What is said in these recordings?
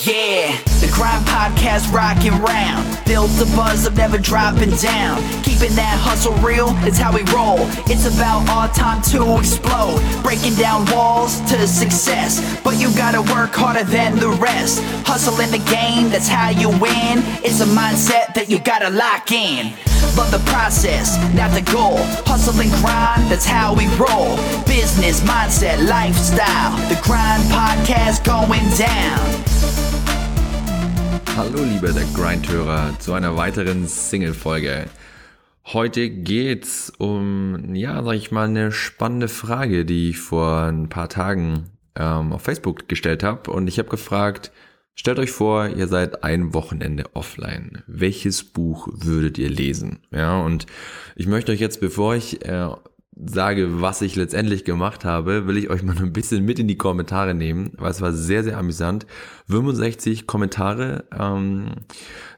Yeah, the Grind Podcast rocking round. Build the buzz of never dropping down. Keeping that hustle real, it's how we roll. It's about our time to explode. Breaking down walls to success. But you gotta work harder than the rest. Hustle in the game, that's how you win. It's a mindset that you gotta lock in. Love the process, not the goal. Hustle and grind, that's how we roll. Business, mindset, lifestyle. The Grind Podcast going down. Hallo liebe der Grindhörer zu einer weiteren Single-Folge. Heute geht's um, ja, sag ich mal, eine spannende Frage, die ich vor ein paar Tagen ähm, auf Facebook gestellt habe. Und ich habe gefragt, stellt euch vor, ihr seid ein Wochenende offline. Welches Buch würdet ihr lesen? Ja, und ich möchte euch jetzt, bevor ich äh, sage, was ich letztendlich gemacht habe, will ich euch mal ein bisschen mit in die Kommentare nehmen, weil es war sehr, sehr amüsant. 65 Kommentare ähm,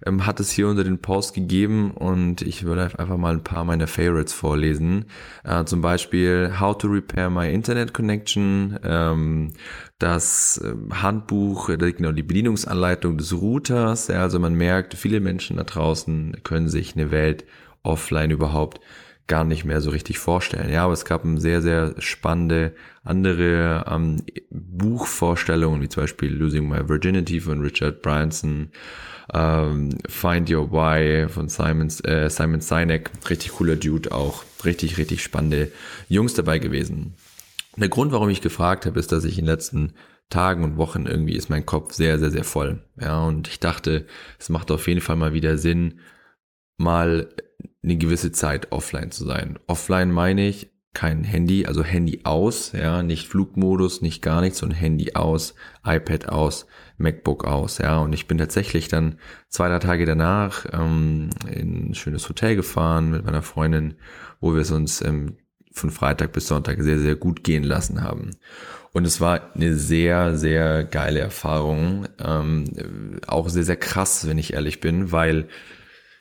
ähm, hat es hier unter den Post gegeben und ich würde einfach mal ein paar meiner Favorites vorlesen. Äh, zum Beispiel How to Repair My Internet Connection, ähm, das äh, Handbuch, genau die Bedienungsanleitung des Routers. Ja, also man merkt, viele Menschen da draußen können sich eine Welt offline überhaupt gar nicht mehr so richtig vorstellen. Ja, aber es gab sehr, sehr spannende andere ähm, Buchvorstellungen, wie zum Beispiel Losing My Virginity von Richard Branson, ähm, Find Your Why von Simon, äh, Simon Sinek, richtig cooler Dude auch, richtig, richtig spannende Jungs dabei gewesen. Der Grund, warum ich gefragt habe, ist, dass ich in den letzten Tagen und Wochen irgendwie ist mein Kopf sehr, sehr, sehr voll. Ja, und ich dachte, es macht auf jeden Fall mal wieder Sinn, mal eine gewisse Zeit offline zu sein. Offline meine ich kein Handy, also Handy aus, ja, nicht Flugmodus, nicht gar nichts, sondern Handy aus, iPad aus, MacBook aus, ja. Und ich bin tatsächlich dann zwei, drei Tage danach ähm, in ein schönes Hotel gefahren mit meiner Freundin, wo wir es uns ähm, von Freitag bis Sonntag sehr, sehr gut gehen lassen haben. Und es war eine sehr, sehr geile Erfahrung. Ähm, auch sehr, sehr krass, wenn ich ehrlich bin, weil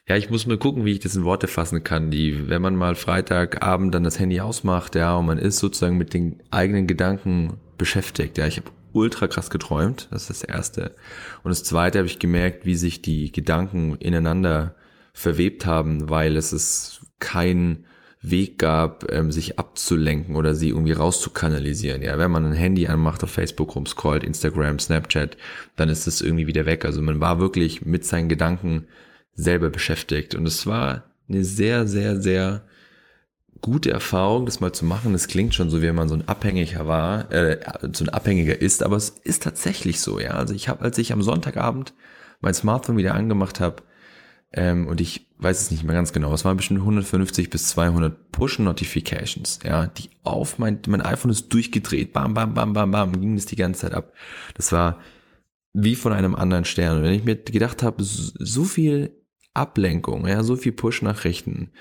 ja, ich muss mal gucken, wie ich das in Worte fassen kann. Die, wenn man mal Freitagabend dann das Handy ausmacht, ja, und man ist sozusagen mit den eigenen Gedanken beschäftigt. Ja, ich habe ultra krass geträumt. Das ist das erste. Und das zweite habe ich gemerkt, wie sich die Gedanken ineinander verwebt haben, weil es ist kein Weg gab, ähm, sich abzulenken oder sie irgendwie rauszukanalisieren. Ja, wenn man ein Handy anmacht, auf Facebook rumscrollt, Instagram, Snapchat, dann ist es irgendwie wieder weg. Also man war wirklich mit seinen Gedanken selber beschäftigt. Und es war eine sehr, sehr, sehr gute Erfahrung, das mal zu machen. Es klingt schon so, wie wenn man so ein Abhängiger war, äh, so ein Abhängiger ist, aber es ist tatsächlich so, ja. Also ich habe, als ich am Sonntagabend mein Smartphone wieder angemacht habe, ähm, und ich weiß es nicht mehr ganz genau, es waren bestimmt 150 bis 200 Push-Notifications, ja, die auf mein, mein iPhone ist durchgedreht, bam, bam, bam, bam, bam, ging das die ganze Zeit ab. Das war wie von einem anderen Stern. Und wenn ich mir gedacht habe, so viel Ablenkung, ja, so viel Push-Nachrichten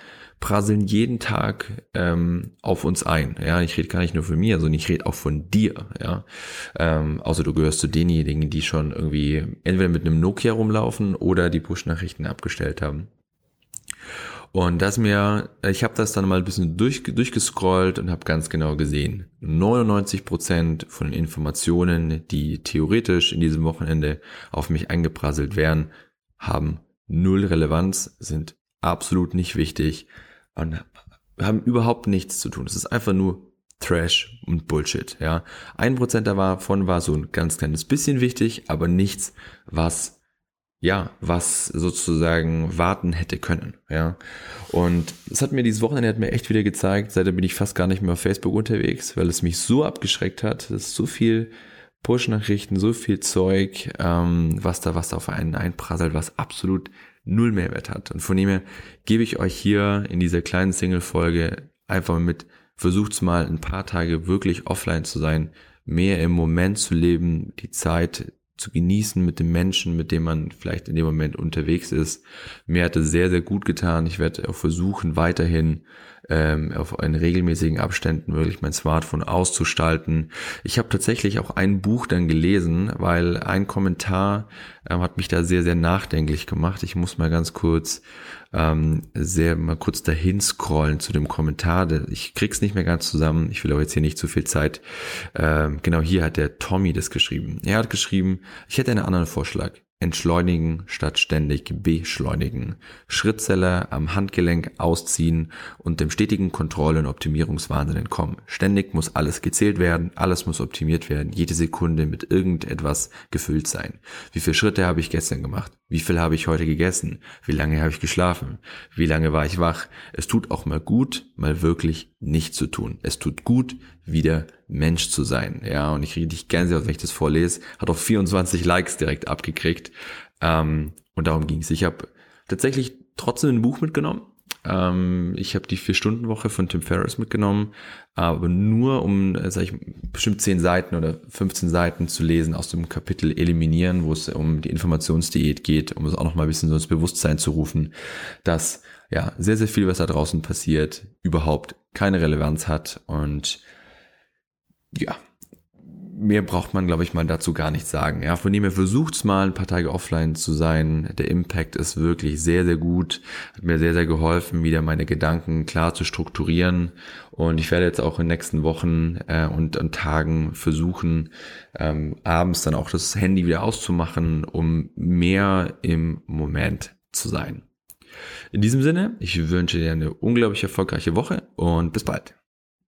prasseln jeden Tag ähm, auf uns ein. Ja, ich rede gar nicht nur von mir, sondern ich rede auch von dir. Ja, ähm, außer du gehörst zu denjenigen, die schon irgendwie entweder mit einem Nokia rumlaufen oder die Push-Nachrichten abgestellt haben. Und das mir, ich habe das dann mal ein bisschen durch, durchgescrollt und habe ganz genau gesehen, 99 Prozent von den Informationen, die theoretisch in diesem Wochenende auf mich eingeprasselt wären, haben null Relevanz, sind absolut nicht wichtig und haben überhaupt nichts zu tun. Es ist einfach nur Trash und Bullshit, ja. Ein Prozent davon war so ein ganz kleines bisschen wichtig, aber nichts, was ja, was sozusagen warten hätte können, ja. Und es hat mir dieses Wochenende hat mir echt wieder gezeigt, seitdem bin ich fast gar nicht mehr auf Facebook unterwegs, weil es mich so abgeschreckt hat, dass so viel Push-Nachrichten, so viel Zeug, ähm, was da, was da auf einen einprasselt, was absolut null Mehrwert hat. Und von dem her gebe ich euch hier in dieser kleinen Single-Folge einfach mit, versucht's mal ein paar Tage wirklich offline zu sein, mehr im Moment zu leben, die Zeit zu genießen mit dem Menschen, mit dem man vielleicht in dem Moment unterwegs ist. Mir hat es sehr, sehr gut getan. Ich werde auch versuchen, weiterhin ähm, auf in regelmäßigen Abständen wirklich mein Smartphone auszustalten. Ich habe tatsächlich auch ein Buch dann gelesen, weil ein Kommentar ähm, hat mich da sehr, sehr nachdenklich gemacht. Ich muss mal ganz kurz ähm, sehr mal kurz dahin scrollen zu dem Kommentar. Ich krieg's nicht mehr ganz zusammen. Ich will aber jetzt hier nicht zu viel Zeit. Ähm, genau hier hat der Tommy das geschrieben. Er hat geschrieben, ich hätte einen anderen Vorschlag. Entschleunigen statt ständig beschleunigen. Schrittzelle am Handgelenk ausziehen und dem stetigen Kontroll- und Optimierungswahnsinn entkommen. Ständig muss alles gezählt werden, alles muss optimiert werden, jede Sekunde mit irgendetwas gefüllt sein. Wie viele Schritte habe ich gestern gemacht? Wie viel habe ich heute gegessen? Wie lange habe ich geschlafen? Wie lange war ich wach? Es tut auch mal gut, mal wirklich nicht zu tun. Es tut gut, wieder Mensch zu sein. Ja, und ich kriege dich gerne, wenn ich das vorlese. Hat auch 24 Likes direkt abgekriegt. Ähm, und darum ging es. Ich habe tatsächlich trotzdem ein Buch mitgenommen. Ähm, ich habe die Vier-Stunden-Woche von Tim Ferriss mitgenommen, aber nur um, äh, sag ich, bestimmt 10 Seiten oder 15 Seiten zu lesen aus dem Kapitel Eliminieren, wo es um die Informationsdiät geht, um es auch noch mal ein bisschen so ins Bewusstsein zu rufen, dass ja sehr, sehr viel, was da draußen passiert, überhaupt keine Relevanz hat und ja, mehr braucht man, glaube ich, mal dazu gar nicht sagen. Ja, von dem her versucht's mal ein paar Tage offline zu sein. Der Impact ist wirklich sehr, sehr gut. Hat mir sehr, sehr geholfen, wieder meine Gedanken klar zu strukturieren. Und ich werde jetzt auch in den nächsten Wochen äh, und, und Tagen versuchen, ähm, abends dann auch das Handy wieder auszumachen, um mehr im Moment zu sein. In diesem Sinne, ich wünsche dir eine unglaublich erfolgreiche Woche und bis bald.